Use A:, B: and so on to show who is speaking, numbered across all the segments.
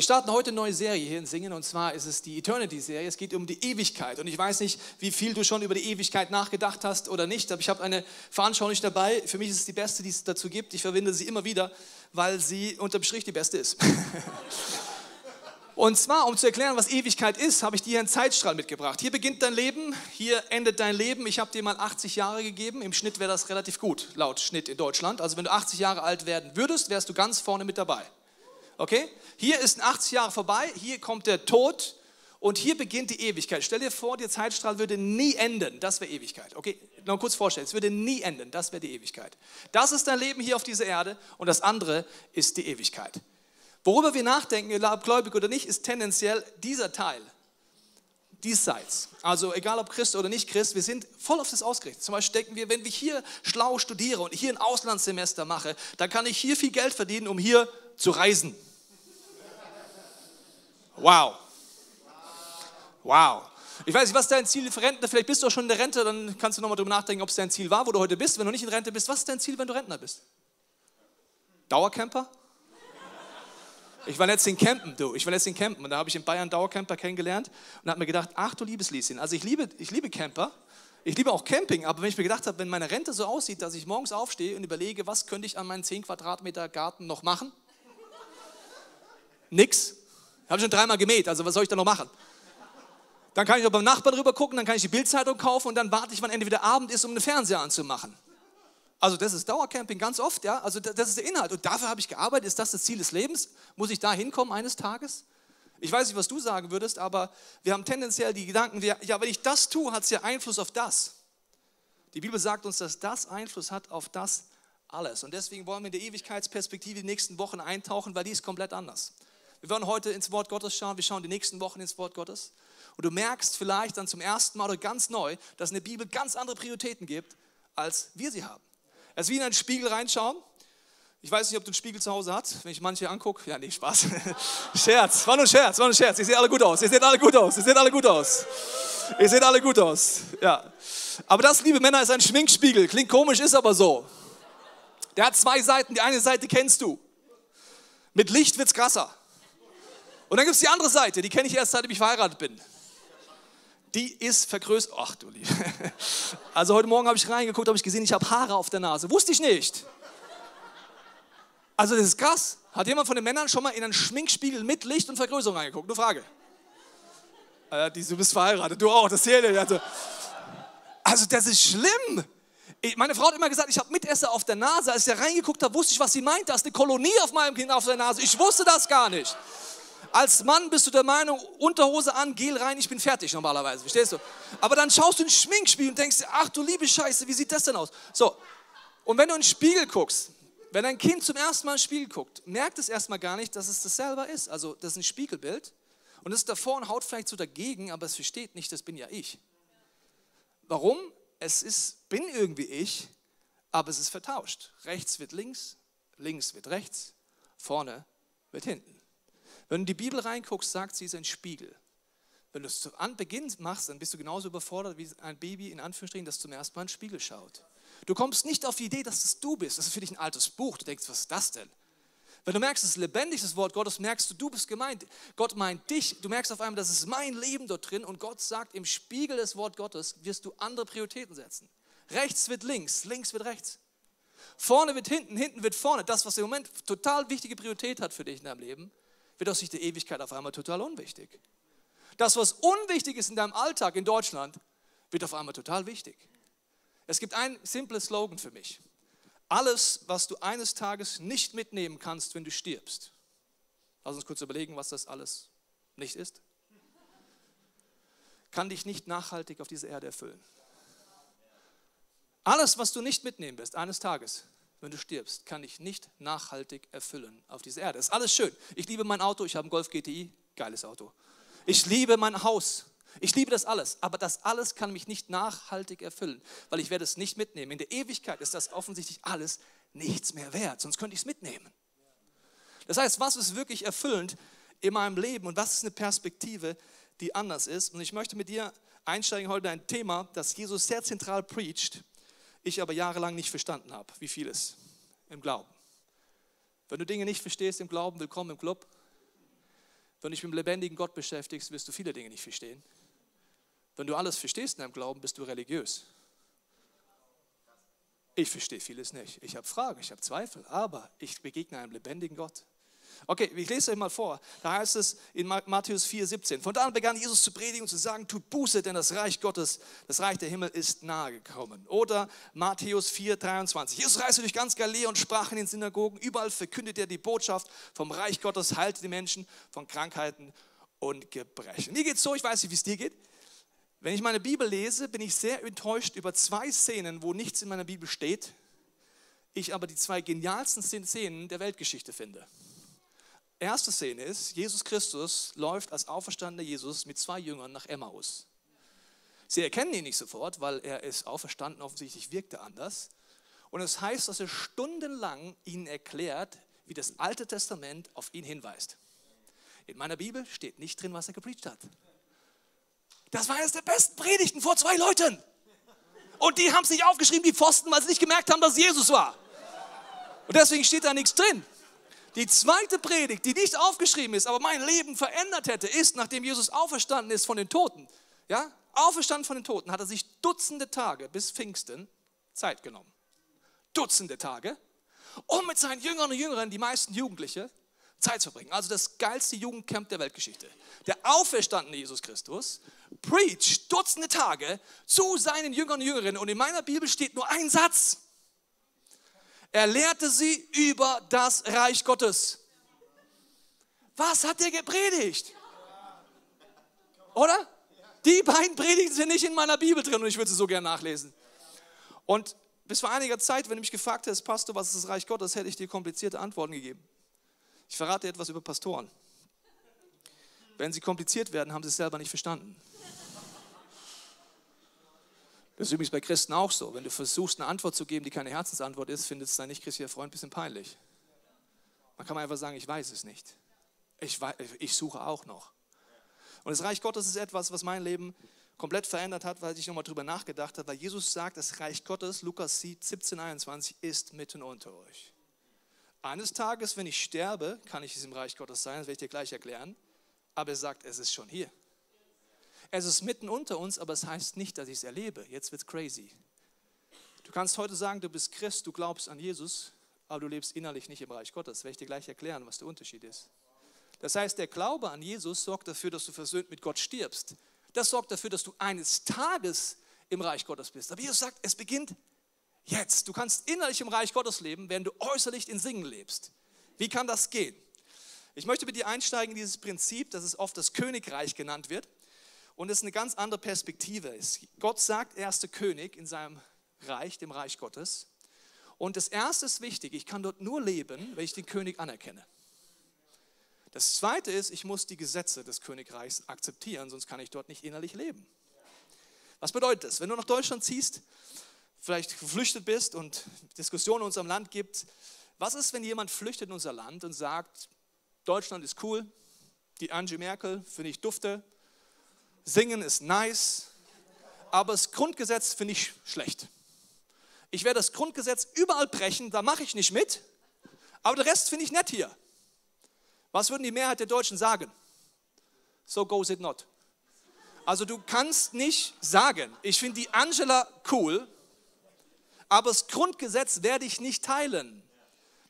A: Wir starten heute eine neue Serie hier in Singen und zwar ist es die Eternity-Serie. Es geht um die Ewigkeit und ich weiß nicht, wie viel du schon über die Ewigkeit nachgedacht hast oder nicht, aber ich habe eine Veranschaulichung dabei. Für mich ist es die beste, die es dazu gibt. Ich verwende sie immer wieder, weil sie unterm Strich die beste ist. Und zwar, um zu erklären, was Ewigkeit ist, habe ich dir einen Zeitstrahl mitgebracht. Hier beginnt dein Leben, hier endet dein Leben. Ich habe dir mal 80 Jahre gegeben. Im Schnitt wäre das relativ gut, laut Schnitt in Deutschland. Also wenn du 80 Jahre alt werden würdest, wärst du ganz vorne mit dabei. Okay? Hier ist 80 Jahre vorbei, hier kommt der Tod und hier beginnt die Ewigkeit. Stell dir vor, der Zeitstrahl würde nie enden. Das wäre Ewigkeit. Okay, noch kurz vorstellen. Es würde nie enden. Das wäre die Ewigkeit. Das ist dein Leben hier auf dieser Erde und das andere ist die Ewigkeit. Worüber wir nachdenken, gläubig oder nicht, ist tendenziell dieser Teil. Diesseits. Also egal ob Christ oder nicht Christ, wir sind voll auf das ausgerichtet. Zum Beispiel denken wir, wenn ich hier schlau studiere und hier ein Auslandssemester mache, dann kann ich hier viel Geld verdienen, um hier zu reisen. Wow. Wow. Ich weiß nicht, was dein Ziel für Rentner? Vielleicht bist du auch schon in der Rente, dann kannst du nochmal darüber nachdenken, ob es dein Ziel war, wo du heute bist. Wenn du nicht in Rente bist, was ist dein Ziel, wenn du Rentner bist? Dauercamper? Ich war letztens in Campen, du. Ich war letztens in Campen und da habe ich in Bayern Dauercamper kennengelernt und habe mir gedacht, ach du liebes Lieschen, also ich liebe, ich liebe Camper, ich liebe auch Camping, aber wenn ich mir gedacht habe, wenn meine Rente so aussieht, dass ich morgens aufstehe und überlege, was könnte ich an meinen 10 Quadratmeter Garten noch machen? Nix. Habe schon dreimal gemäht, also was soll ich da noch machen? Dann kann ich noch beim Nachbarn rüber gucken, dann kann ich die Bildzeitung kaufen und dann warte ich, wann entweder Abend ist, um den Fernseher anzumachen. Also das ist Dauercamping ganz oft, ja. Also das ist der Inhalt. Und dafür habe ich gearbeitet. Ist das das Ziel des Lebens? Muss ich da hinkommen eines Tages? Ich weiß nicht, was du sagen würdest, aber wir haben tendenziell die Gedanken, ja, wenn ich das tue, hat es ja Einfluss auf das. Die Bibel sagt uns, dass das Einfluss hat auf das alles. Und deswegen wollen wir in der Ewigkeitsperspektive die nächsten Wochen eintauchen, weil die ist komplett anders. Wir werden heute ins Wort Gottes schauen, wir schauen die nächsten Wochen ins Wort Gottes. Und du merkst vielleicht dann zum ersten Mal oder ganz neu, dass es in der Bibel ganz andere Prioritäten gibt, als wir sie haben. Es ist wie in einen Spiegel reinschauen. Ich weiß nicht, ob du einen Spiegel zu Hause hast, wenn ich manche angucke. Ja, nee, Spaß. Scherz, war nur ein Scherz, war nur ein Scherz. Ihr seht alle gut aus, ihr seht alle gut aus, ihr seht alle gut aus. Ihr seht alle gut aus, ja. Aber das, liebe Männer, ist ein Schminkspiegel. Klingt komisch, ist aber so. Der hat zwei Seiten. Die eine Seite kennst du. Mit Licht wird es krasser. Und dann gibt es die andere Seite, die kenne ich erst, seitdem ich verheiratet bin. Die ist vergrößert. Ach du Liebe. Also heute Morgen habe ich reingeguckt, habe ich gesehen, ich habe Haare auf der Nase. Wusste ich nicht. Also das ist krass. Hat jemand von den Männern schon mal in einen Schminkspiegel mit Licht und Vergrößerung reingeguckt? Nur Frage. Äh, du bist verheiratet, du auch, das zählt. Also, also das ist schlimm. Meine Frau hat immer gesagt, ich habe Mitesser auf der Nase. Als ich da reingeguckt habe, wusste ich, was sie meint. Da ist eine Kolonie auf meinem Kind auf der Nase. Ich wusste das gar nicht. Als Mann bist du der Meinung, Unterhose an, Gel rein, ich bin fertig normalerweise, verstehst du? Aber dann schaust du in den Schminkspiegel und denkst, ach du liebe Scheiße, wie sieht das denn aus? So, und wenn du in den Spiegel guckst, wenn dein Kind zum ersten Mal in den Spiegel guckt, merkt es erstmal gar nicht, dass es das selber ist. Also das ist ein Spiegelbild und es ist davor und haut vielleicht so dagegen, aber es versteht nicht, das bin ja ich. Warum? Es ist, bin irgendwie ich, aber es ist vertauscht. Rechts wird links, links wird rechts, vorne wird hinten. Wenn du in die Bibel reinguckst, sagt sie, ist ein Spiegel. Wenn du es zu Beginn machst, dann bist du genauso überfordert wie ein Baby, in Anführungsstrichen, das zum ersten Mal in den Spiegel schaut. Du kommst nicht auf die Idee, dass es du bist. Das ist für dich ein altes Buch. Du denkst, was ist das denn? Wenn du merkst, es ist lebendig, das Wort Gottes, merkst du, du bist gemeint. Gott meint dich. Du merkst auf einmal, das ist mein Leben dort drin. Und Gott sagt, im Spiegel des Wort Gottes wirst du andere Prioritäten setzen. Rechts wird links, links wird rechts. Vorne wird hinten, hinten wird vorne. Das, was im Moment total wichtige Priorität hat für dich in deinem Leben, wird aus Sicht der Ewigkeit auf einmal total unwichtig. Das, was unwichtig ist in deinem Alltag in Deutschland, wird auf einmal total wichtig. Es gibt ein simples Slogan für mich. Alles, was du eines Tages nicht mitnehmen kannst, wenn du stirbst. Lass uns kurz überlegen, was das alles nicht ist. Kann dich nicht nachhaltig auf dieser Erde erfüllen. Alles, was du nicht mitnehmen wirst, eines Tages, wenn du stirbst, kann ich nicht nachhaltig erfüllen auf dieser Erde. Ist alles schön. Ich liebe mein Auto, ich habe einen Golf GTI, geiles Auto. Ich liebe mein Haus, ich liebe das alles, aber das alles kann mich nicht nachhaltig erfüllen, weil ich werde es nicht mitnehmen. In der Ewigkeit ist das offensichtlich alles nichts mehr wert, sonst könnte ich es mitnehmen. Das heißt, was ist wirklich erfüllend in meinem Leben und was ist eine Perspektive, die anders ist? Und ich möchte mit dir einsteigen heute in ein Thema, das Jesus sehr zentral preacht ich aber jahrelang nicht verstanden habe, wie vieles im Glauben. Wenn du Dinge nicht verstehst im Glauben, willkommen im Club. Wenn du dich mit dem lebendigen Gott beschäftigst, wirst du viele Dinge nicht verstehen. Wenn du alles verstehst in deinem Glauben, bist du religiös. Ich verstehe vieles nicht. Ich habe Fragen, ich habe Zweifel, aber ich begegne einem lebendigen Gott. Okay, ich lese euch mal vor. Da heißt es in Matthäus 4, 17. Von da an begann Jesus zu predigen und zu sagen, tut Buße, denn das Reich Gottes, das Reich der Himmel ist nahe gekommen. Oder Matthäus 4, 23. Jesus reiste durch ganz Galiläa und sprach in den Synagogen. Überall verkündet er die Botschaft vom Reich Gottes, heilte die Menschen von Krankheiten und Gebrechen. Mir geht es so, ich weiß nicht, wie es dir geht. Wenn ich meine Bibel lese, bin ich sehr enttäuscht über zwei Szenen, wo nichts in meiner Bibel steht, ich aber die zwei genialsten Szenen der Weltgeschichte finde. Erste Szene ist, Jesus Christus läuft als auferstandener Jesus mit zwei Jüngern nach Emmaus. Sie erkennen ihn nicht sofort, weil er ist auferstanden, offensichtlich wirkte anders. Und es heißt, dass er stundenlang ihnen erklärt, wie das Alte Testament auf ihn hinweist. In meiner Bibel steht nicht drin, was er gepredigt hat. Das war eines der besten Predigten vor zwei Leuten. Und die haben es nicht aufgeschrieben, die Pfosten, weil sie nicht gemerkt haben, dass Jesus war. Und deswegen steht da nichts drin. Die zweite Predigt, die nicht aufgeschrieben ist, aber mein Leben verändert hätte, ist, nachdem Jesus auferstanden ist von den Toten, ja, auferstanden von den Toten, hat er sich Dutzende Tage bis Pfingsten Zeit genommen. Dutzende Tage, um mit seinen Jüngern und Jüngern, die meisten Jugendliche, Zeit zu verbringen. Also das geilste Jugendcamp der Weltgeschichte. Der auferstandene Jesus Christus preacht Dutzende Tage zu seinen Jüngern und Jüngerinnen und in meiner Bibel steht nur ein Satz. Er lehrte sie über das Reich Gottes. Was hat er gepredigt? Oder? Die beiden Predigten sind nicht in meiner Bibel drin und ich würde sie so gerne nachlesen. Und bis vor einiger Zeit, wenn du mich gefragt hättest, Pastor, was ist das Reich Gottes, hätte ich dir komplizierte Antworten gegeben. Ich verrate etwas über Pastoren. Wenn sie kompliziert werden, haben sie es selber nicht verstanden. Das ist übrigens bei Christen auch so. Wenn du versuchst, eine Antwort zu geben, die keine Herzensantwort ist, findet es dein nicht-christlicher Freund ein bisschen peinlich. Man kann einfach sagen, ich weiß es nicht. Ich, weiß, ich suche auch noch. Und das Reich Gottes ist etwas, was mein Leben komplett verändert hat, weil ich nochmal drüber nachgedacht habe, weil Jesus sagt, das Reich Gottes, Lukas 17, 21, ist mitten unter euch. Eines Tages, wenn ich sterbe, kann ich diesem Reich Gottes sein, das werde ich dir gleich erklären. Aber er sagt, es ist schon hier. Es ist mitten unter uns, aber es heißt nicht, dass ich es erlebe. Jetzt wird es crazy. Du kannst heute sagen, du bist Christ, du glaubst an Jesus, aber du lebst innerlich nicht im Reich Gottes. Werde ich dir gleich erklären, was der Unterschied ist. Das heißt, der Glaube an Jesus sorgt dafür, dass du versöhnt mit Gott stirbst. Das sorgt dafür, dass du eines Tages im Reich Gottes bist. Aber Jesus sagt, es beginnt jetzt. Du kannst innerlich im Reich Gottes leben, während du äußerlich in Singen lebst. Wie kann das gehen? Ich möchte mit dir einsteigen in dieses Prinzip, das es oft das Königreich genannt wird und es eine ganz andere Perspektive ist. Gott sagt, er ist der König in seinem Reich, dem Reich Gottes. Und das Erste ist wichtig, ich kann dort nur leben, wenn ich den König anerkenne. Das Zweite ist, ich muss die Gesetze des Königreichs akzeptieren, sonst kann ich dort nicht innerlich leben. Was bedeutet das? Wenn du nach Deutschland ziehst, vielleicht geflüchtet bist und Diskussionen in unserem Land gibt, was ist, wenn jemand flüchtet in unser Land und sagt, Deutschland ist cool, die Angie Merkel finde ich dufte, Singen ist nice, aber das Grundgesetz finde ich schlecht. Ich werde das Grundgesetz überall brechen, da mache ich nicht mit, aber der Rest finde ich nett hier. Was würden die Mehrheit der Deutschen sagen? So goes it not. Also du kannst nicht sagen, ich finde die Angela cool, aber das Grundgesetz werde ich nicht teilen.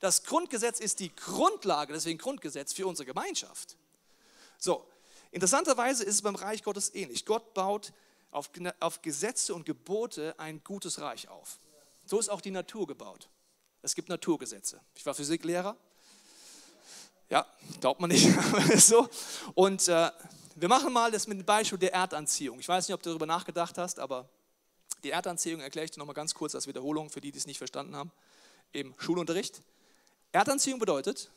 A: Das Grundgesetz ist die Grundlage, deswegen Grundgesetz für unsere Gemeinschaft. So, Interessanterweise ist es beim Reich Gottes ähnlich. Gott baut auf, auf Gesetze und Gebote ein gutes Reich auf. So ist auch die Natur gebaut. Es gibt Naturgesetze. Ich war Physiklehrer. Ja, glaubt man nicht, so. Und äh, wir machen mal das mit dem Beispiel der Erdanziehung. Ich weiß nicht, ob du darüber nachgedacht hast, aber die Erdanziehung erkläre ich dir nochmal ganz kurz als Wiederholung für die, die es nicht verstanden haben, im Schulunterricht. Erdanziehung bedeutet,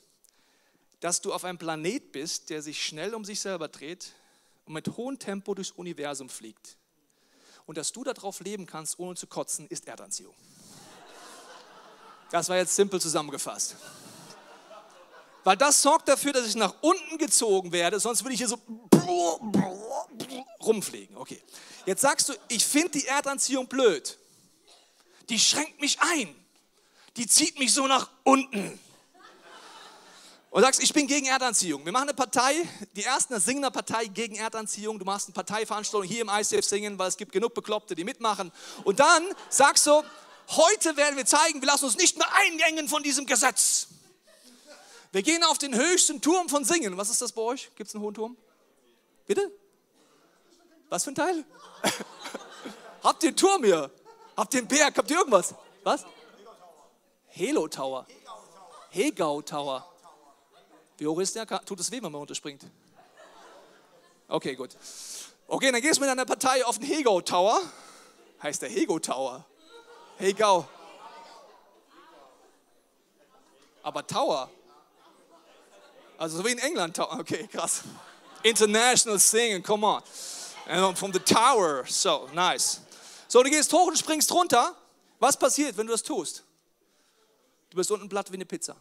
A: dass du auf einem Planet bist, der sich schnell um sich selber dreht und mit hohem Tempo durchs Universum fliegt. Und dass du darauf leben kannst, ohne zu kotzen, ist Erdanziehung. Das war jetzt simpel zusammengefasst. Weil das sorgt dafür, dass ich nach unten gezogen werde, sonst würde ich hier so rumfliegen. Okay. Jetzt sagst du, ich finde die Erdanziehung blöd. Die schränkt mich ein. Die zieht mich so nach unten. Und sagst, ich bin gegen Erdanziehung. Wir machen eine Partei, die ersten singen eine Partei gegen Erdanziehung. Du machst eine Parteiveranstaltung hier im ICF singen, weil es gibt genug Bekloppte, die mitmachen. Und dann sagst du, heute werden wir zeigen, wir lassen uns nicht mehr eingängen von diesem Gesetz. Wir gehen auf den höchsten Turm von Singen. Was ist das bei euch? Gibt es einen hohen Turm? Bitte? Was für ein Teil? Habt ihr einen Turm hier? Habt ihr einen Berg? Habt ihr irgendwas? Was? Helo Tower. Hegau Tower. Wie hoch ist der? Tut es weh, wenn man runterspringt? Okay, gut. Okay, dann gehst du mit deiner Partei auf den Hegau Tower. Heißt der Hego Tower. Hegau. Aber Tower. Also so wie in England. Okay, krass. International singing, come on. And from the tower. So, nice. So, du gehst hoch und springst runter. Was passiert, wenn du das tust? Du bist unten platt wie eine Pizza.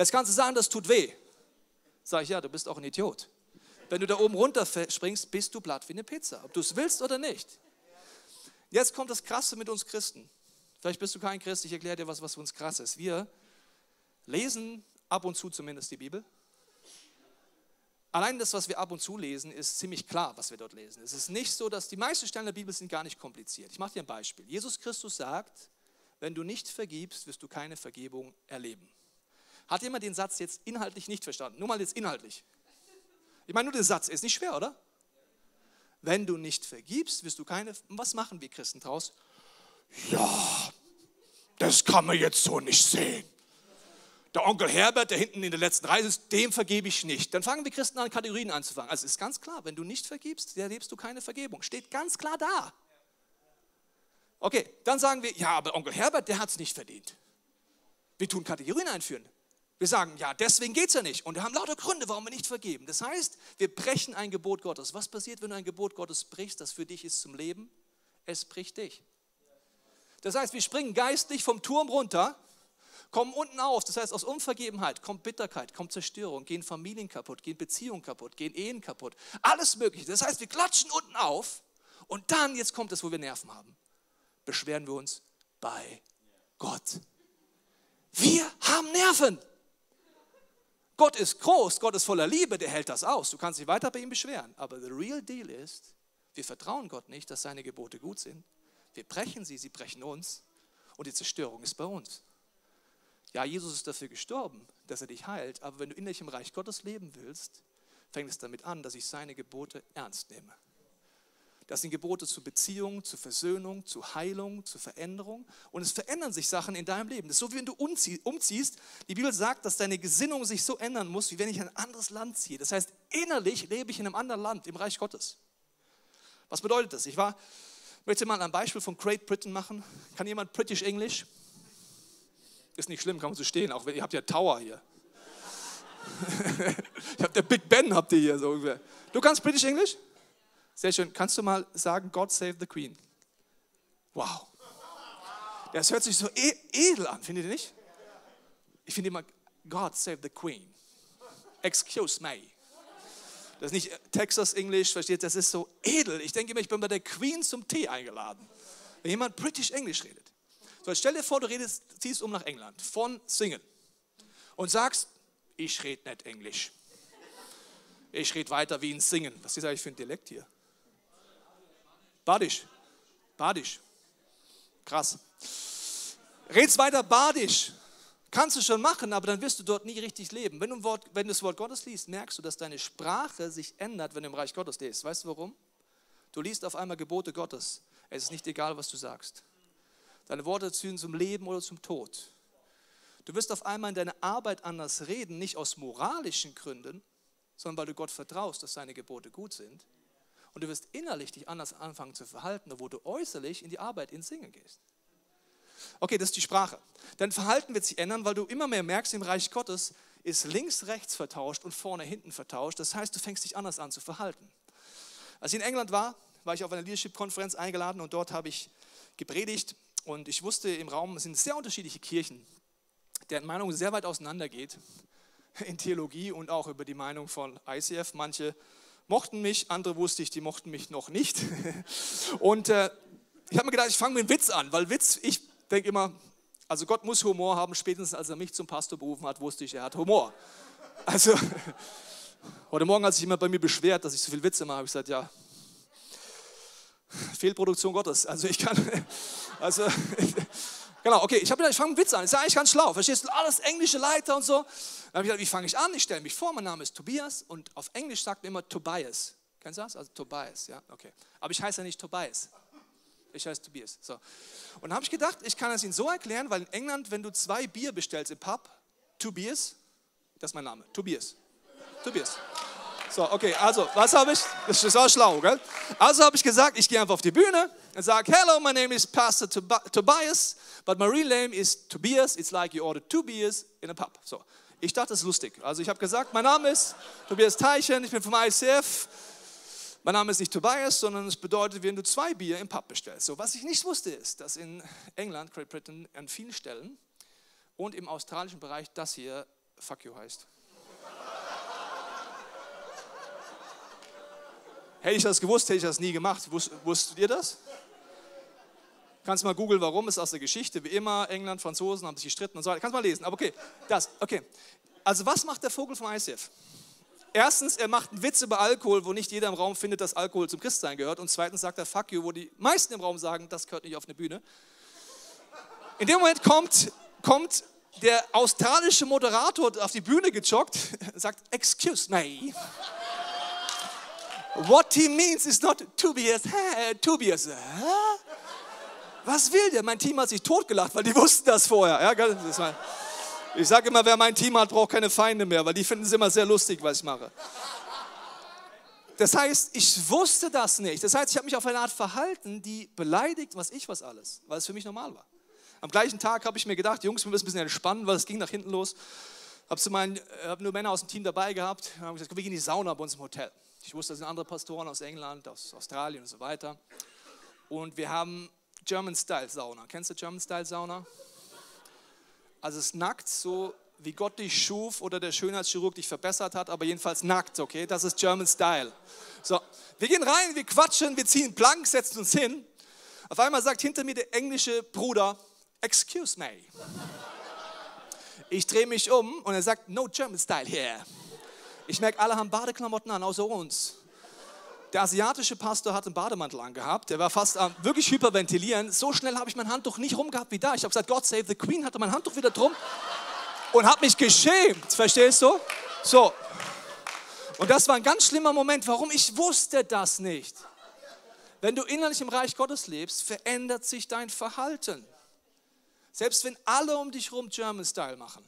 A: Jetzt kannst du sagen, das tut weh. Sag ich, ja, du bist auch ein Idiot. Wenn du da oben runter springst, bist du platt wie eine Pizza, ob du es willst oder nicht. Jetzt kommt das Krasse mit uns Christen. Vielleicht bist du kein Christ, ich erkläre dir was, was für uns krass ist. Wir lesen ab und zu zumindest die Bibel. Allein das, was wir ab und zu lesen, ist ziemlich klar, was wir dort lesen. Es ist nicht so, dass die meisten Stellen der Bibel sind gar nicht kompliziert. Ich mache dir ein Beispiel. Jesus Christus sagt, wenn du nicht vergibst, wirst du keine Vergebung erleben. Hat jemand den Satz jetzt inhaltlich nicht verstanden? Nur mal jetzt inhaltlich. Ich meine, nur der Satz ist nicht schwer, oder? Wenn du nicht vergibst, wirst du keine. Was machen wir Christen draus? Ja, das kann man jetzt so nicht sehen. Der Onkel Herbert, der hinten in der letzten Reise ist, dem vergebe ich nicht. Dann fangen wir Christen an, Kategorien anzufangen. Also ist ganz klar, wenn du nicht vergibst, erlebst du keine Vergebung. Steht ganz klar da. Okay, dann sagen wir, ja, aber Onkel Herbert, der hat es nicht verdient. Wir tun Kategorien einführen. Wir sagen, ja, deswegen geht es ja nicht. Und wir haben lauter Gründe, warum wir nicht vergeben. Das heißt, wir brechen ein Gebot Gottes. Was passiert, wenn du ein Gebot Gottes brichst, das für dich ist zum Leben? Es bricht dich. Das heißt, wir springen geistlich vom Turm runter, kommen unten auf. Das heißt, aus Unvergebenheit kommt Bitterkeit, kommt Zerstörung, gehen Familien kaputt, gehen Beziehungen kaputt, gehen Ehen kaputt. Alles Mögliche. Das heißt, wir klatschen unten auf und dann, jetzt kommt es, wo wir Nerven haben, beschweren wir uns bei Gott. Wir haben Nerven. Gott ist groß, Gott ist voller Liebe, der hält das aus. Du kannst dich weiter bei ihm beschweren. Aber the real deal ist, wir vertrauen Gott nicht, dass seine Gebote gut sind. Wir brechen sie, sie brechen uns und die Zerstörung ist bei uns. Ja, Jesus ist dafür gestorben, dass er dich heilt, aber wenn du innerlich im Reich Gottes leben willst, fängt es damit an, dass ich seine Gebote ernst nehme. Das sind Gebote zur Beziehung, zur Versöhnung, zur Heilung, zur Veränderung. Und es verändern sich Sachen in deinem Leben. Das ist so, wie wenn du umziehst. Die Bibel sagt, dass deine Gesinnung sich so ändern muss, wie wenn ich in ein anderes Land ziehe. Das heißt, innerlich lebe ich in einem anderen Land, im Reich Gottes. Was bedeutet das? Ich war, möchte mal ein Beispiel von Great Britain machen. Kann jemand British English? Ist nicht schlimm, kann man so stehen, auch wenn ihr habt ja Tower hier. ich habt der Big Ben habt ihr hier so ungefähr. Du kannst British English? Sehr schön. Kannst du mal sagen, God save the Queen? Wow. Das hört sich so e-, edel an, findet ihr nicht? Ich finde immer, God save the Queen. Excuse me. Das ist nicht Texas English, versteht? Das ist so edel. Ich denke immer, ich bin bei der Queen zum Tee eingeladen. Wenn jemand British English redet. So, stell dir vor, du redest, ziehst um nach England von Singen und sagst, ich rede nicht Englisch. Ich rede weiter wie ein Singen. Was ist eigentlich für ein Dialekt hier? Badisch. Badisch. Krass. Red's weiter Badisch. Kannst du schon machen, aber dann wirst du dort nie richtig leben. Wenn du, Wort, wenn du das Wort Gottes liest, merkst du, dass deine Sprache sich ändert, wenn du im Reich Gottes liest. Weißt du warum? Du liest auf einmal Gebote Gottes. Es ist nicht egal, was du sagst. Deine Worte ziehen zum Leben oder zum Tod. Du wirst auf einmal in deiner Arbeit anders reden, nicht aus moralischen Gründen, sondern weil du Gott vertraust, dass seine Gebote gut sind und du wirst innerlich dich anders anfangen zu verhalten, obwohl du äußerlich in die Arbeit, ins Singen gehst. Okay, das ist die Sprache. Dein Verhalten wird sich ändern, weil du immer mehr merkst, im Reich Gottes ist links, rechts vertauscht und vorne, hinten vertauscht. Das heißt, du fängst dich anders an zu verhalten. Als ich in England war, war ich auf einer Leadership-Konferenz eingeladen und dort habe ich gepredigt und ich wusste im Raum, sind sehr unterschiedliche Kirchen, deren Meinung sehr weit auseinandergeht in Theologie und auch über die Meinung von ICF. Manche mochten mich, andere wusste ich, die mochten mich noch nicht. Und äh, ich habe mir gedacht, ich fange mit einem Witz an, weil Witz, ich denke immer, Also Gott muss Humor haben, spätestens als er mich zum Pastor berufen hat, wusste ich, er hat Humor. Also heute Morgen hat sich jemand bei mir beschwert, dass ich so viel Witze mache, habe ich gesagt, ja, Fehlproduktion Gottes. Also ich kann, also genau, okay, ich, ich fange mit Witz an, ist ja eigentlich ganz schlau, verstehst du, alles englische Leiter und so. Dann habe ich gesagt, wie fange ich an? Ich stelle mich vor, mein Name ist Tobias und auf Englisch sagt man immer Tobias. Kennst du das? Also Tobias, ja, okay. Aber ich heiße ja nicht Tobias. Ich heiße Tobias. So. Und habe ich gedacht, ich kann es Ihnen so erklären, weil in England, wenn du zwei Bier bestellst im Pub, Tobias, das ist mein Name, Tobias. Tobias. So, okay, also, was habe ich? Das ist auch schlau, gell? Also habe ich gesagt, ich gehe einfach auf die Bühne und sage, hello, my name is Pastor Tobias, but my real name is Tobias. It's like you ordered two beers in a pub. So, ich dachte, das ist lustig. Also ich habe gesagt, mein Name ist Tobias Teichen, ich bin vom ICF. Mein Name ist nicht Tobias, sondern es bedeutet, wenn du zwei Bier im Pub bestellst. So, was ich nicht wusste, ist, dass in England, Great Britain, an vielen Stellen und im australischen Bereich das hier Fuck you heißt. Hätte ich das gewusst, hätte ich das nie gemacht. Wusst, wusstet ihr das? Kannst mal googeln, warum, ist aus der Geschichte, wie immer, England, Franzosen haben sich gestritten und so weiter. Kannst mal lesen, aber okay, das, okay. Also was macht der Vogel vom ICF? Erstens, er macht einen Witz über Alkohol, wo nicht jeder im Raum findet, dass Alkohol zum Christsein gehört. Und zweitens sagt er Fuck you, wo die meisten im Raum sagen, das gehört nicht auf eine Bühne. In dem Moment kommt, kommt der australische Moderator auf die Bühne gejoggt, sagt, excuse me. What he means is not Tobias, Tobias. Was will der? Mein Team hat sich totgelacht, weil die wussten das vorher. Ja, das war, ich sage immer, wer mein Team hat, braucht keine Feinde mehr, weil die finden es immer sehr lustig, was ich mache. Das heißt, ich wusste das nicht. Das heißt, ich habe mich auf eine Art verhalten, die beleidigt, was ich was alles, weil es für mich normal war. Am gleichen Tag habe ich mir gedacht, Jungs, wir müssen ein bisschen entspannen, weil es ging nach hinten los. Habe so hab nur Männer aus dem Team dabei gehabt. Wir haben gesagt, wir gehen in die Sauna bei uns im Hotel. Ich wusste, das sind andere Pastoren aus England, aus Australien und so weiter. Und wir haben German Style Sauna. Kennst du German Style Sauna? Also es ist nackt, so wie Gott dich schuf oder der Schönheitschirurg dich verbessert hat, aber jedenfalls nackt, okay? Das ist German Style. So, wir gehen rein, wir quatschen, wir ziehen Plank, setzen uns hin. Auf einmal sagt hinter mir der englische Bruder, excuse me. Ich drehe mich um und er sagt, no German Style here. Ich merke, alle haben Badeklamotten an, außer uns. Der asiatische Pastor hat einen Bademantel angehabt. Der war fast am wirklich hyperventilieren. So schnell habe ich mein Handtuch nicht rumgehabt wie da. Ich habe gesagt, God save the Queen, hatte mein Handtuch wieder drum und habe mich geschämt. Verstehst du? So. Und das war ein ganz schlimmer Moment. Warum? Ich wusste das nicht. Wenn du innerlich im Reich Gottes lebst, verändert sich dein Verhalten. Selbst wenn alle um dich herum German Style machen,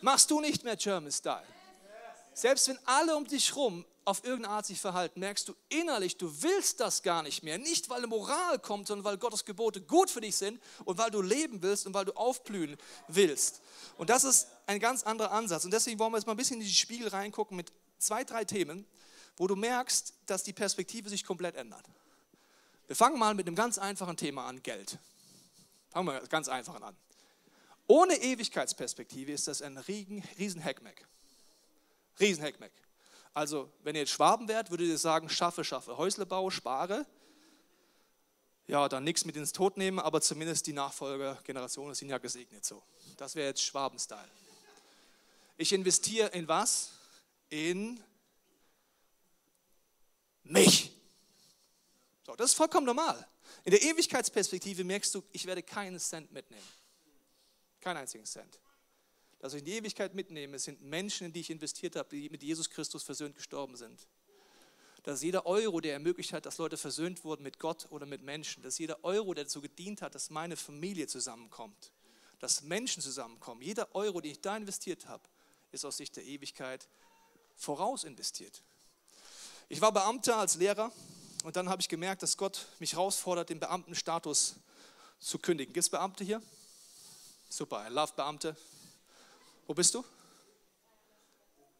A: machst du nicht mehr German Style. Selbst wenn alle um dich herum auf irgendeine Art sich verhalten, merkst du innerlich, du willst das gar nicht mehr. Nicht, weil eine Moral kommt, sondern weil Gottes Gebote gut für dich sind und weil du leben willst und weil du aufblühen willst. Und das ist ein ganz anderer Ansatz. Und deswegen wollen wir jetzt mal ein bisschen in die Spiegel reingucken mit zwei, drei Themen, wo du merkst, dass die Perspektive sich komplett ändert. Wir fangen mal mit einem ganz einfachen Thema an, Geld. Fangen wir ganz einfach an. Ohne Ewigkeitsperspektive ist das ein riesen, riesen Heckmeck. Riesen Heckmeck. Also, wenn ihr jetzt Schwaben wärt, würdet ihr sagen, schaffe, schaffe. Häusle baue, spare. Ja, dann nichts mit ins Tod nehmen, aber zumindest die Nachfolgergenerationen sind ja gesegnet so. Das wäre jetzt Schwaben-Style. Ich investiere in was? In mich. So, das ist vollkommen normal. In der Ewigkeitsperspektive merkst du, ich werde keinen Cent mitnehmen. Keinen einzigen Cent das ich in die Ewigkeit mitnehme, sind Menschen, in die ich investiert habe, die mit Jesus Christus versöhnt gestorben sind. Dass jeder Euro, der ermöglicht hat, dass Leute versöhnt wurden mit Gott oder mit Menschen, dass jeder Euro, der dazu gedient hat, dass meine Familie zusammenkommt, dass Menschen zusammenkommen, jeder Euro, den ich da investiert habe, ist aus Sicht der Ewigkeit voraus investiert. Ich war Beamter als Lehrer und dann habe ich gemerkt, dass Gott mich herausfordert, den Beamtenstatus zu kündigen. Gibt es Beamte hier? Super, I love Beamte. Wo bist du?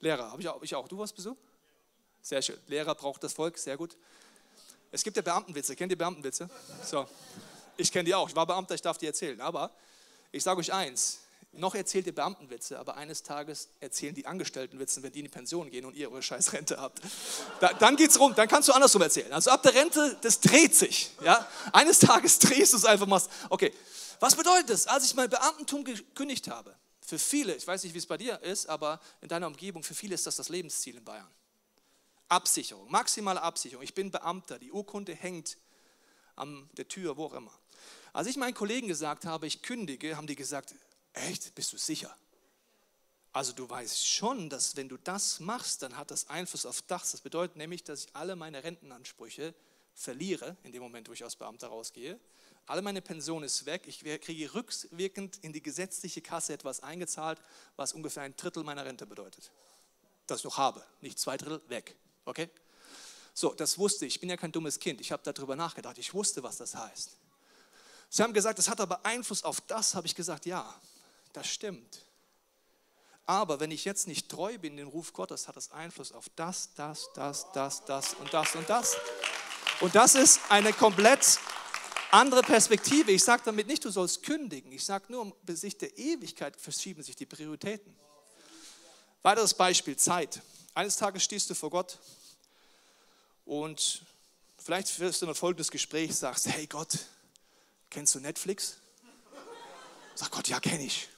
A: Lehrer, habe ich auch, ich auch. Du was bist? Sehr schön. Lehrer braucht das Volk, sehr gut. Es gibt ja Beamtenwitze. Kennt ihr Beamtenwitze? So. Ich kenne die auch. Ich war Beamter, ich darf die erzählen. Aber ich sage euch eins: Noch erzählt ihr Beamtenwitze, aber eines Tages erzählen die Angestellten Witze, wenn die in die Pension gehen und ihr eure scheiß Rente habt. Da, dann geht's rum, dann kannst du andersrum erzählen. Also ab der Rente, das dreht sich. Ja? Eines Tages drehst du es einfach mal. Okay, was bedeutet das? Als ich mein Beamtentum gekündigt habe, für viele, ich weiß nicht, wie es bei dir ist, aber in deiner Umgebung, für viele ist das das Lebensziel in Bayern. Absicherung, maximale Absicherung. Ich bin Beamter, die Urkunde hängt an der Tür, wo auch immer. Als ich meinen Kollegen gesagt habe, ich kündige, haben die gesagt, echt, bist du sicher? Also du weißt schon, dass wenn du das machst, dann hat das Einfluss auf das. Das bedeutet nämlich, dass ich alle meine Rentenansprüche verliere, in dem Moment, wo ich als Beamter rausgehe. Alle meine Pension ist weg. Ich kriege rückwirkend in die gesetzliche Kasse etwas eingezahlt, was ungefähr ein Drittel meiner Rente bedeutet. Das ich noch habe. Nicht zwei Drittel, weg. Okay? So, das wusste ich. Ich bin ja kein dummes Kind. Ich habe darüber nachgedacht. Ich wusste, was das heißt. Sie haben gesagt, es hat aber Einfluss auf das, habe ich gesagt, ja, das stimmt. Aber wenn ich jetzt nicht treu bin, den Ruf Gottes, hat das Einfluss auf das, das, das, das, das und das und das. Und das ist eine komplett andere Perspektive. Ich sage damit nicht, du sollst kündigen. Ich sage nur, um Sicht der Ewigkeit verschieben sich die Prioritäten. Weiteres Beispiel, Zeit. Eines Tages stehst du vor Gott und vielleicht wirst du in ein folgendes Gespräch, sagst, hey Gott, kennst du Netflix? Sag Gott, ja, kenne ich.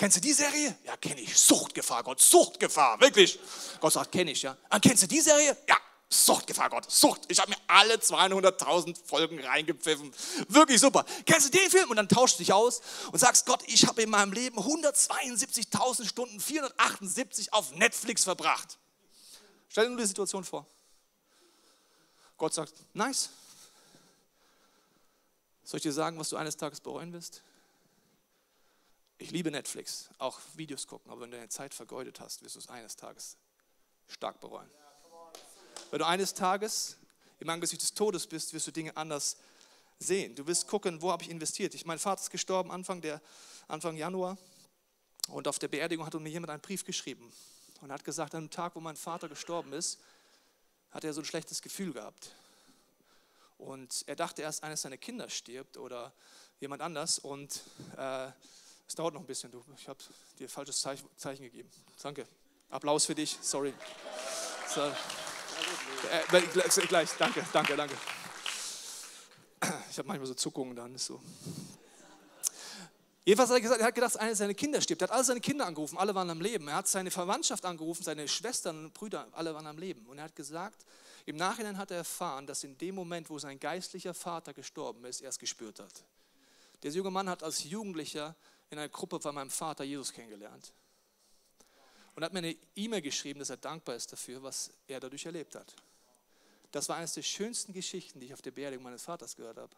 A: Kennst du die Serie? Ja, kenne ich. Suchtgefahr, Gott, Suchtgefahr, wirklich. Gott sagt, kenne ich, ja. Ah, kennst du die Serie? Ja, Suchtgefahr, Gott, Sucht. Ich habe mir alle 200.000 Folgen reingepfiffen. Wirklich super. Kennst du den Film? Und dann tauschst du dich aus und sagst, Gott, ich habe in meinem Leben 172.000 Stunden 478 auf Netflix verbracht. Stell dir nur die Situation vor. Gott sagt, nice. Soll ich dir sagen, was du eines Tages bereuen wirst? Ich liebe Netflix, auch Videos gucken, aber wenn du deine Zeit vergeudet hast, wirst du es eines Tages stark bereuen. Wenn du eines Tages im Angesicht des Todes bist, wirst du Dinge anders sehen. Du wirst gucken, wo habe ich investiert. Ich, mein Vater ist gestorben Anfang, der, Anfang Januar und auf der Beerdigung hat mir jemand einen Brief geschrieben und hat gesagt, an dem Tag, wo mein Vater gestorben ist, hat er so ein schlechtes Gefühl gehabt. Und er dachte erst, eines seiner Kinder stirbt oder jemand anders und äh, es dauert noch ein bisschen. Du, ich habe dir falsches Zeichen gegeben. Danke. Applaus für dich. Sorry. So. Äh, gleich, danke, danke, danke. Ich habe manchmal so Zuckungen dann, ist so. Jedenfalls hat er gesagt, er hat gedacht, eines seiner Kinder stirbt. Er hat alle seine Kinder angerufen, alle waren am Leben. Er hat seine Verwandtschaft angerufen, seine Schwestern und Brüder, alle waren am Leben. Und er hat gesagt, im Nachhinein hat er erfahren, dass in dem Moment, wo sein geistlicher Vater gestorben ist, er es gespürt hat. Der junge Mann hat als Jugendlicher in einer Gruppe von meinem Vater Jesus kennengelernt und hat mir eine E-Mail geschrieben, dass er dankbar ist dafür, was er dadurch erlebt hat. Das war eines der schönsten Geschichten, die ich auf der Beerdigung meines Vaters gehört habe.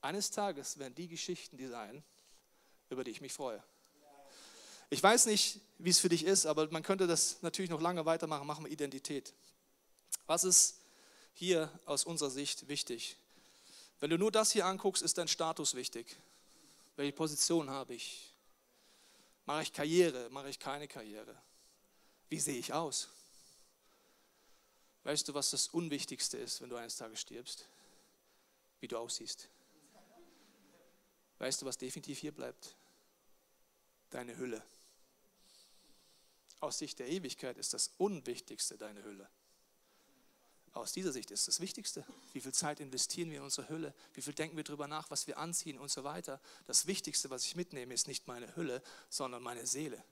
A: Eines Tages werden die Geschichten die sein, über die ich mich freue. Ich weiß nicht, wie es für dich ist, aber man könnte das natürlich noch lange weitermachen. Machen wir Identität. Was ist hier aus unserer Sicht wichtig? Wenn du nur das hier anguckst, ist dein Status wichtig. Welche Position habe ich? Mache ich Karriere? Mache ich keine Karriere? Wie sehe ich aus? Weißt du, was das Unwichtigste ist, wenn du eines Tages stirbst? Wie du aussiehst. Weißt du, was definitiv hier bleibt? Deine Hülle. Aus Sicht der Ewigkeit ist das Unwichtigste deine Hülle. Aus dieser Sicht ist das Wichtigste. Wie viel Zeit investieren wir in unsere Hülle? Wie viel denken wir darüber nach, was wir anziehen und so weiter? Das Wichtigste, was ich mitnehme, ist nicht meine Hülle, sondern meine Seele.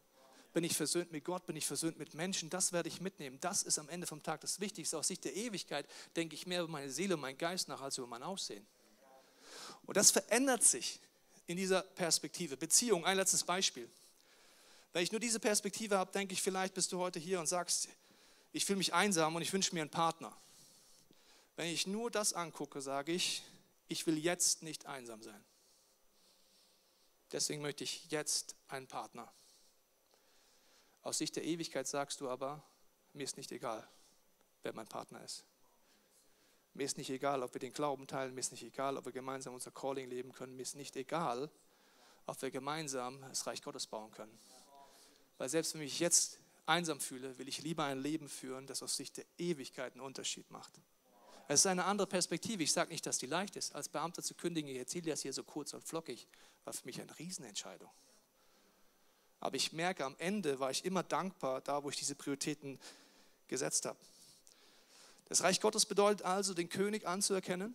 A: Bin ich versöhnt mit Gott? Bin ich versöhnt mit Menschen? Das werde ich mitnehmen. Das ist am Ende vom Tag das Wichtigste. Aus Sicht der Ewigkeit denke ich mehr über meine Seele und meinen Geist nach als über mein Aussehen. Und das verändert sich in dieser Perspektive. Beziehung, ein letztes Beispiel. Wenn ich nur diese Perspektive habe, denke ich, vielleicht bist du heute hier und sagst, ich fühle mich einsam und ich wünsche mir einen Partner. Wenn ich nur das angucke, sage ich, ich will jetzt nicht einsam sein. Deswegen möchte ich jetzt einen Partner. Aus Sicht der Ewigkeit sagst du aber, mir ist nicht egal, wer mein Partner ist. Mir ist nicht egal, ob wir den Glauben teilen, mir ist nicht egal, ob wir gemeinsam unser Calling leben können, mir ist nicht egal, ob wir gemeinsam das Reich Gottes bauen können. Weil selbst wenn ich mich jetzt einsam fühle, will ich lieber ein Leben führen, das aus Sicht der Ewigkeit einen Unterschied macht. Es ist eine andere Perspektive. Ich sage nicht, dass die leicht ist. Als Beamter zu kündigen, ich erzähle das hier so kurz und flockig, war für mich eine Riesenentscheidung. Aber ich merke, am Ende war ich immer dankbar, da wo ich diese Prioritäten gesetzt habe. Das Reich Gottes bedeutet also, den König anzuerkennen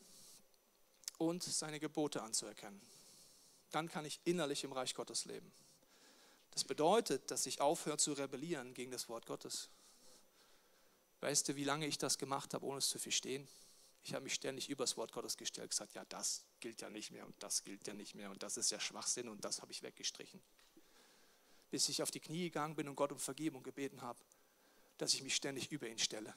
A: und seine Gebote anzuerkennen. Dann kann ich innerlich im Reich Gottes leben. Das bedeutet, dass ich aufhöre zu rebellieren gegen das Wort Gottes. Weißt du, wie lange ich das gemacht habe, ohne es zu verstehen? Ich habe mich ständig über das Wort Gottes gestellt, gesagt, ja, das gilt ja nicht mehr und das gilt ja nicht mehr und das ist ja Schwachsinn und das habe ich weggestrichen. Bis ich auf die Knie gegangen bin und Gott um Vergebung gebeten habe, dass ich mich ständig über ihn stelle.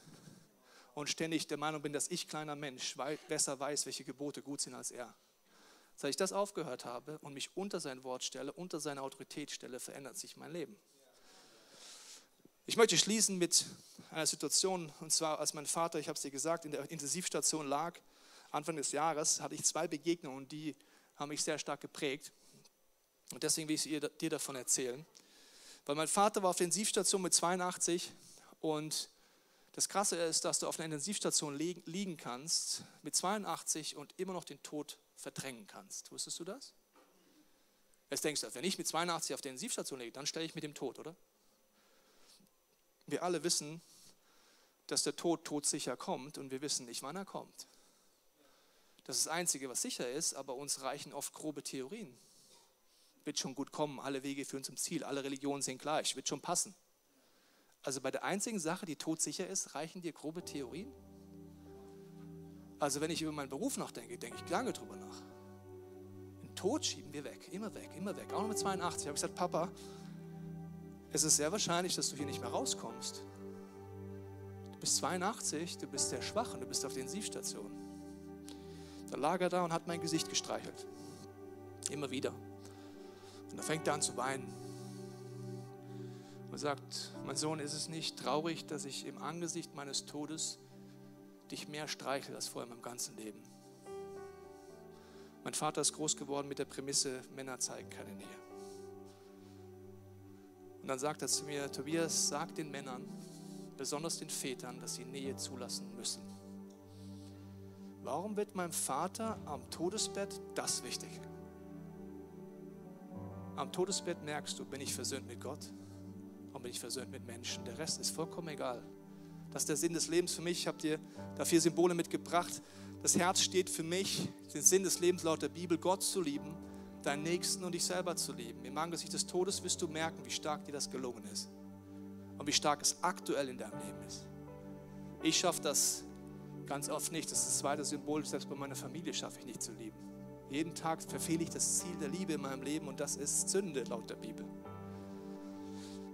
A: Und ständig der Meinung bin, dass ich, kleiner Mensch, besser weiß, welche Gebote gut sind als er. Seit ich das aufgehört habe und mich unter sein Wort stelle, unter seine Autorität stelle, verändert sich mein Leben. Ich möchte schließen mit einer Situation, und zwar als mein Vater, ich habe es dir gesagt, in der Intensivstation lag, Anfang des Jahres, hatte ich zwei Begegnungen, die haben mich sehr stark geprägt. Und deswegen will ich dir davon erzählen. Weil mein Vater war auf der Intensivstation mit 82 und das Krasse ist, dass du auf einer Intensivstation liegen kannst mit 82 und immer noch den Tod verdrängen kannst. Wusstest du das? Jetzt denkst du, wenn ich mit 82 auf der Intensivstation liege, dann stelle ich mit dem Tod, oder? Wir alle wissen, dass der Tod todsicher kommt und wir wissen nicht, wann er kommt. Das ist das Einzige, was sicher ist, aber uns reichen oft grobe Theorien. Wird schon gut kommen, alle Wege führen zum Ziel, alle Religionen sind gleich, wird schon passen. Also bei der einzigen Sache, die todsicher ist, reichen dir grobe Theorien? Also wenn ich über meinen Beruf nachdenke, denke ich lange drüber nach. Den Tod schieben wir weg, immer weg, immer weg. Auch noch mit 82 habe ich gesagt, Papa, es ist sehr wahrscheinlich, dass du hier nicht mehr rauskommst. Du bist 82, du bist sehr schwach und du bist auf der Intensivstation. Da lag er da und hat mein Gesicht gestreichelt. Immer wieder. Und da fängt er an zu weinen. Und sagt, mein Sohn, ist es nicht traurig, dass ich im Angesicht meines Todes dich mehr streichel als vorher in meinem ganzen Leben? Mein Vater ist groß geworden mit der Prämisse, Männer zeigen keine Nähe. Und dann sagt er zu mir, Tobias, sag den Männern, besonders den Vätern, dass sie Nähe zulassen müssen. Warum wird meinem Vater am Todesbett das wichtig? Am Todesbett merkst du, bin ich versöhnt mit Gott und bin ich versöhnt mit Menschen. Der Rest ist vollkommen egal. Das ist der Sinn des Lebens für mich. Ich habe dir da vier Symbole mitgebracht. Das Herz steht für mich, den Sinn des Lebens laut der Bibel, Gott zu lieben deinen Nächsten und dich selber zu lieben. Im Angesicht des Todes wirst du merken, wie stark dir das gelungen ist und wie stark es aktuell in deinem Leben ist. Ich schaffe das ganz oft nicht. Das ist das zweite Symbol. Selbst bei meiner Familie schaffe ich nicht zu lieben. Jeden Tag verfehle ich das Ziel der Liebe in meinem Leben und das ist Sünde laut der Bibel.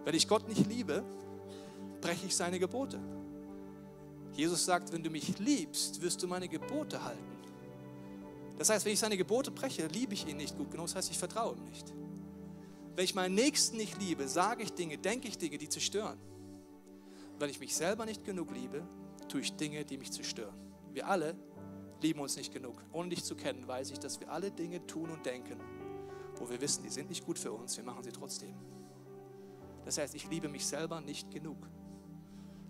A: Wenn ich Gott nicht liebe, breche ich seine Gebote. Jesus sagt, wenn du mich liebst, wirst du meine Gebote halten. Das heißt, wenn ich seine Gebote breche, liebe ich ihn nicht gut genug. Das heißt, ich vertraue ihm nicht. Wenn ich meinen Nächsten nicht liebe, sage ich Dinge, denke ich Dinge, die zerstören. Wenn ich mich selber nicht genug liebe, tue ich Dinge, die mich zerstören. Wir alle lieben uns nicht genug. Ohne dich zu kennen, weiß ich, dass wir alle Dinge tun und denken, wo wir wissen, die sind nicht gut für uns, wir machen sie trotzdem. Das heißt, ich liebe mich selber nicht genug.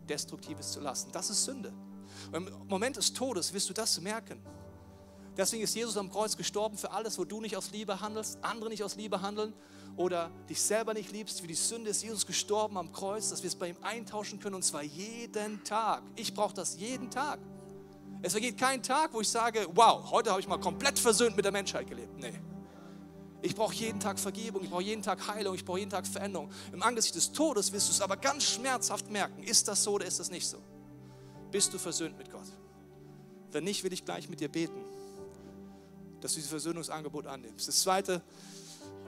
A: Destruktives zu lassen, das ist Sünde. Im Moment des Todes wirst du das merken. Deswegen ist Jesus am Kreuz gestorben für alles, wo du nicht aus Liebe handelst, andere nicht aus Liebe handeln oder dich selber nicht liebst. Für die Sünde ist Jesus gestorben am Kreuz, dass wir es bei ihm eintauschen können und zwar jeden Tag. Ich brauche das jeden Tag. Es vergeht kein Tag, wo ich sage, wow, heute habe ich mal komplett versöhnt mit der Menschheit gelebt. Nee. Ich brauche jeden Tag Vergebung, ich brauche jeden Tag Heilung, ich brauche jeden Tag Veränderung. Im Angesicht des Todes wirst du es aber ganz schmerzhaft merken. Ist das so oder ist das nicht so? Bist du versöhnt mit Gott? Wenn nicht, will ich gleich mit dir beten dass du dieses Versöhnungsangebot annimmst. Das zweite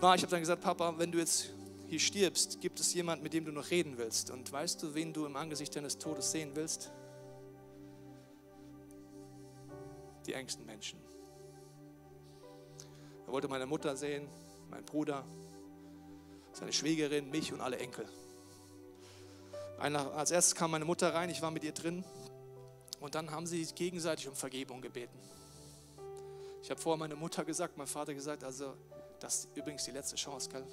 A: war, ich habe dann gesagt, Papa, wenn du jetzt hier stirbst, gibt es jemanden, mit dem du noch reden willst. Und weißt du, wen du im Angesicht deines Todes sehen willst? Die engsten Menschen. Er wollte meine Mutter sehen, meinen Bruder, seine Schwägerin, mich und alle Enkel. als erstes kam meine Mutter rein, ich war mit ihr drin und dann haben sie gegenseitig um Vergebung gebeten. Ich habe vorher meine Mutter gesagt, mein Vater gesagt, also das ist übrigens die letzte Chance, gell?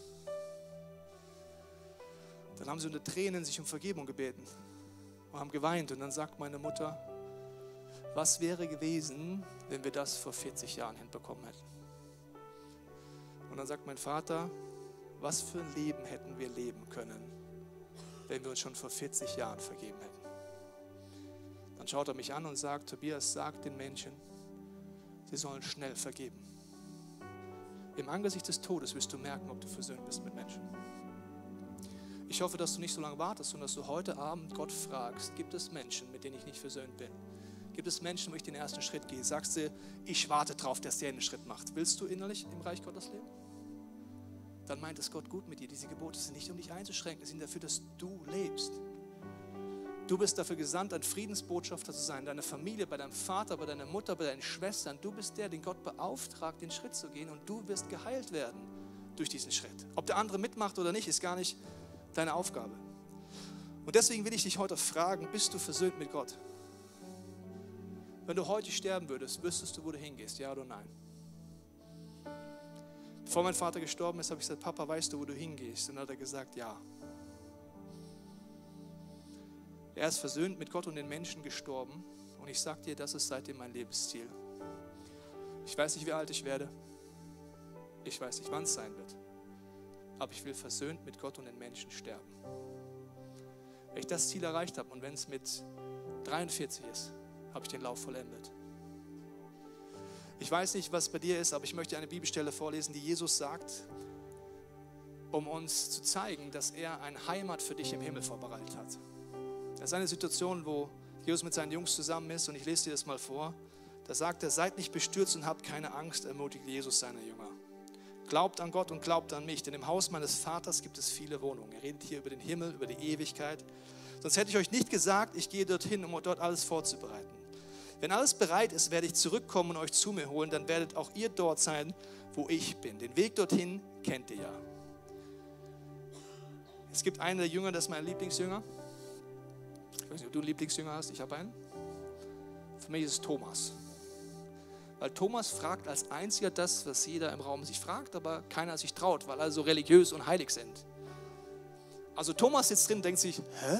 A: Dann haben sie unter Tränen sich um Vergebung gebeten und haben geweint. Und dann sagt meine Mutter, was wäre gewesen, wenn wir das vor 40 Jahren hinbekommen hätten? Und dann sagt mein Vater, was für ein Leben hätten wir leben können, wenn wir uns schon vor 40 Jahren vergeben hätten. Dann schaut er mich an und sagt, Tobias, sag den Menschen, sie sollen schnell vergeben. Im Angesicht des Todes wirst du merken, ob du versöhnt bist mit Menschen. Ich hoffe, dass du nicht so lange wartest, sondern dass du heute Abend Gott fragst, gibt es Menschen, mit denen ich nicht versöhnt bin? Gibt es Menschen, wo ich den ersten Schritt gehe? Sagst du, ich warte darauf, dass der einen Schritt macht. Willst du innerlich im Reich Gottes leben? Dann meint es Gott gut mit dir. Diese Gebote sind nicht, um dich einzuschränken, sie sind dafür, dass du lebst. Du bist dafür gesandt, ein Friedensbotschafter zu sein, deine Familie, bei deinem Vater, bei deiner Mutter, bei deinen Schwestern. Du bist der, den Gott beauftragt, den Schritt zu gehen und du wirst geheilt werden durch diesen Schritt. Ob der andere mitmacht oder nicht, ist gar nicht deine Aufgabe. Und deswegen will ich dich heute fragen, bist du versöhnt mit Gott? Wenn du heute sterben würdest, wüsstest du, wo du hingehst, ja oder nein? Bevor mein Vater gestorben ist, habe ich gesagt, Papa, weißt du, wo du hingehst? Und dann hat er gesagt, ja. Er ist versöhnt mit Gott und den Menschen gestorben. Und ich sage dir, das ist seitdem mein Lebensziel. Ich weiß nicht, wie alt ich werde. Ich weiß nicht, wann es sein wird. Aber ich will versöhnt mit Gott und den Menschen sterben. Wenn ich das Ziel erreicht habe und wenn es mit 43 ist, habe ich den Lauf vollendet. Ich weiß nicht, was bei dir ist, aber ich möchte eine Bibelstelle vorlesen, die Jesus sagt, um uns zu zeigen, dass er eine Heimat für dich im Himmel vorbereitet hat. Das ist eine Situation, wo Jesus mit seinen Jungs zusammen ist und ich lese dir das mal vor. Da sagt er, seid nicht bestürzt und habt keine Angst, ermutigt Jesus seine Jünger. Glaubt an Gott und glaubt an mich, denn im Haus meines Vaters gibt es viele Wohnungen. Er redet hier über den Himmel, über die Ewigkeit. Sonst hätte ich euch nicht gesagt, ich gehe dorthin, um dort alles vorzubereiten. Wenn alles bereit ist, werde ich zurückkommen und euch zu mir holen, dann werdet auch ihr dort sein, wo ich bin. Den Weg dorthin kennt ihr ja. Es gibt einen der Jünger, das ist mein Lieblingsjünger. Ich weiß nicht, ob du einen Lieblingsjünger hast, ich habe einen. Für mich ist es Thomas. Weil Thomas fragt als einziger das, was jeder im Raum sich fragt, aber keiner sich traut, weil alle so religiös und heilig sind. Also Thomas sitzt drin und denkt sich, hä?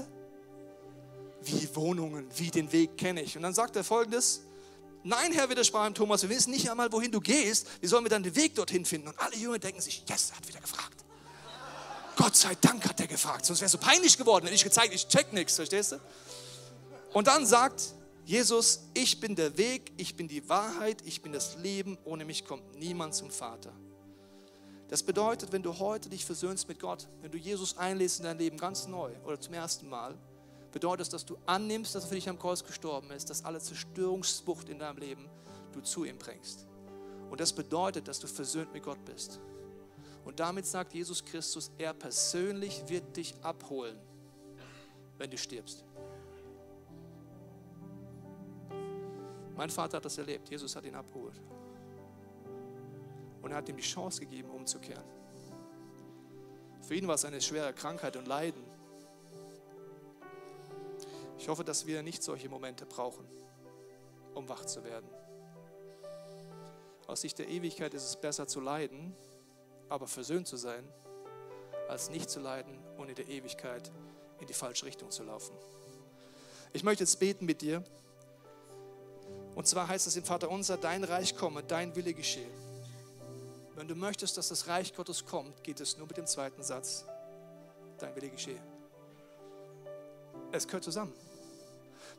A: wie Wohnungen, wie den Weg kenne ich. Und dann sagt er folgendes, nein, Herr, widersprach ihm Thomas, wir wissen nicht einmal, wohin du gehst, wie sollen wir dann den Weg dorthin finden? Und alle Jünger denken sich, yes, er hat wieder gefragt. Gott sei Dank hat er gefragt, sonst wäre es so peinlich geworden, wenn ich gezeigt, ich check nichts, verstehst du? Und dann sagt Jesus, ich bin der Weg, ich bin die Wahrheit, ich bin das Leben, ohne mich kommt niemand zum Vater. Das bedeutet, wenn du heute dich versöhnst mit Gott, wenn du Jesus einlädst in dein Leben ganz neu oder zum ersten Mal, bedeutet es, dass du annimmst, dass er für dich am Kreuz gestorben ist, dass alle Zerstörungsbucht in deinem Leben du zu ihm bringst. Und das bedeutet, dass du versöhnt mit Gott bist. Und damit sagt Jesus Christus, er persönlich wird dich abholen, wenn du stirbst. Mein Vater hat das erlebt. Jesus hat ihn abgeholt. Und er hat ihm die Chance gegeben, umzukehren. Für ihn war es eine schwere Krankheit und Leiden. Ich hoffe, dass wir nicht solche Momente brauchen, um wach zu werden. Aus Sicht der Ewigkeit ist es besser zu leiden, aber versöhnt zu sein, als nicht zu leiden und in der Ewigkeit in die falsche Richtung zu laufen. Ich möchte jetzt beten mit dir. Und zwar heißt es im Vater unser, dein Reich komme, dein Wille geschehe. Wenn du möchtest, dass das Reich Gottes kommt, geht es nur mit dem zweiten Satz, dein Wille geschehe. Es gehört zusammen.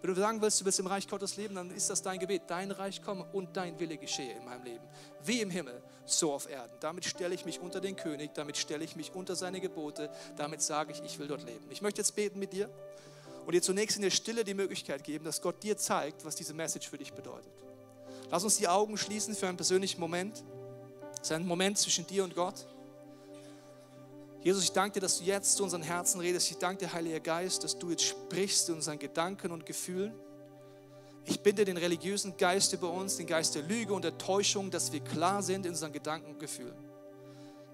A: Wenn du sagen willst, du willst im Reich Gottes leben, dann ist das dein Gebet. Dein Reich komme und dein Wille geschehe in meinem Leben. Wie im Himmel, so auf Erden. Damit stelle ich mich unter den König, damit stelle ich mich unter seine Gebote, damit sage ich, ich will dort leben. Ich möchte jetzt beten mit dir und dir zunächst in der Stille die Möglichkeit geben, dass Gott dir zeigt, was diese Message für dich bedeutet. Lass uns die Augen schließen für einen persönlichen Moment. Es ist ein Moment zwischen dir und Gott. Jesus, ich danke dir, dass du jetzt zu unseren Herzen redest. Ich danke dir, Heiliger Geist, dass du jetzt sprichst in unseren Gedanken und Gefühlen. Ich binde den religiösen Geist über uns, den Geist der Lüge und der Täuschung, dass wir klar sind in unseren Gedanken und Gefühlen.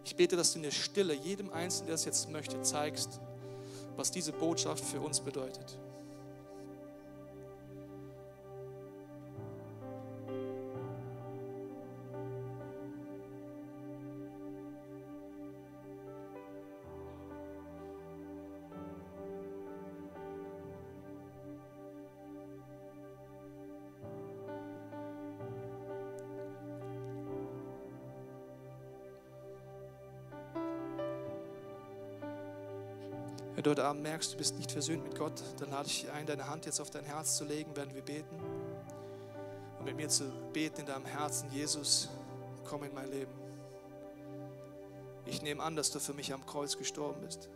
A: Ich bete, dass du in der Stille jedem Einzelnen, der es jetzt möchte, zeigst, was diese Botschaft für uns bedeutet. Du heute Abend merkst, du bist nicht versöhnt mit Gott, dann lade ich dich ein, deine Hand jetzt auf dein Herz zu legen, während wir beten. Und mit mir zu beten in deinem Herzen, Jesus, komm in mein Leben. Ich nehme an, dass du für mich am Kreuz gestorben bist.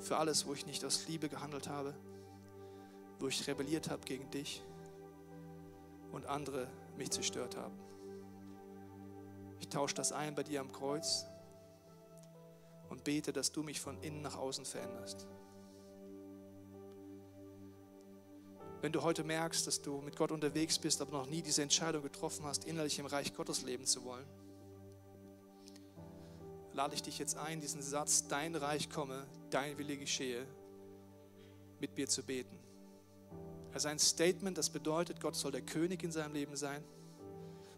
A: Für alles, wo ich nicht aus Liebe gehandelt habe, wo ich rebelliert habe gegen dich und andere mich zerstört haben. Ich tausche das ein bei dir am Kreuz und bete, dass du mich von innen nach außen veränderst. Wenn du heute merkst, dass du mit Gott unterwegs bist, aber noch nie diese Entscheidung getroffen hast, innerlich im Reich Gottes leben zu wollen, lade ich dich jetzt ein, diesen Satz, dein Reich komme, dein Wille geschehe, mit mir zu beten. Ist ein Statement, das bedeutet, Gott soll der König in seinem Leben sein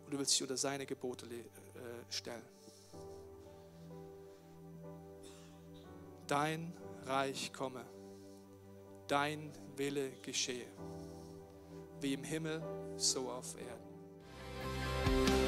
A: und du willst dich unter seine Gebote äh, stellen. dein Reich komme, dein Wille geschehe, wie im Himmel, so auf Erden.